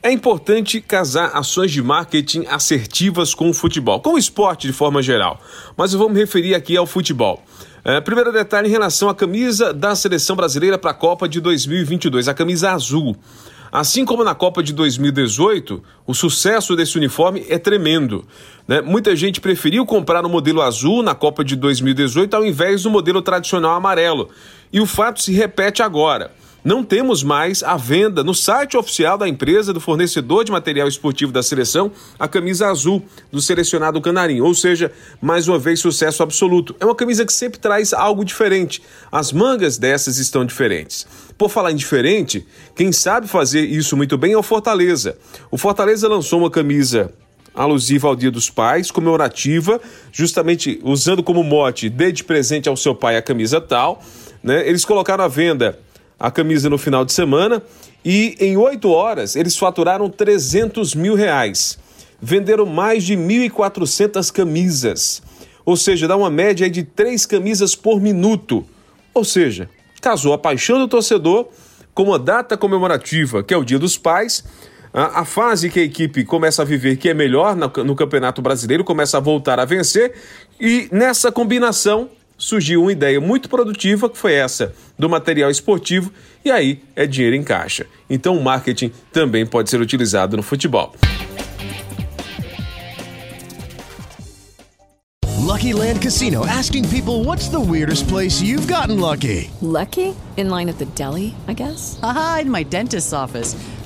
É importante casar ações de marketing assertivas com o futebol, com o esporte de forma geral. Mas eu vou me referir aqui ao futebol. É, primeiro detalhe em relação à camisa da seleção brasileira para a Copa de 2022, a camisa azul. Assim como na Copa de 2018, o sucesso desse uniforme é tremendo. Né? Muita gente preferiu comprar o modelo azul na Copa de 2018 ao invés do modelo tradicional amarelo. E o fato se repete agora não temos mais à venda no site oficial da empresa do fornecedor de material esportivo da seleção a camisa azul do selecionado canarinho, ou seja, mais uma vez sucesso absoluto. É uma camisa que sempre traz algo diferente. As mangas dessas estão diferentes. Por falar em diferente, quem sabe fazer isso muito bem é o Fortaleza. O Fortaleza lançou uma camisa alusiva ao Dia dos Pais, comemorativa, justamente usando como mote dê de presente ao seu pai a camisa tal. Né? Eles colocaram à venda a camisa no final de semana e em oito horas eles faturaram 300 mil reais. Venderam mais de 1.400 camisas, ou seja, dá uma média de três camisas por minuto. Ou seja, casou a paixão do torcedor com uma data comemorativa, que é o Dia dos Pais, a, fase que a equipe começa a viver, que é melhor no Campeonato Brasileiro, começa a voltar a vencer, e nessa combinação surgiu uma ideia muito produtiva, que foi essa do material esportivo, e aí é dinheiro em caixa. Então o marketing também pode ser utilizado no futebol. Lucky Land Casino asking people what's the weirdest place you've gotten lucky? Lucky? In line at the deli, I guess. Aha, in my dentist's office.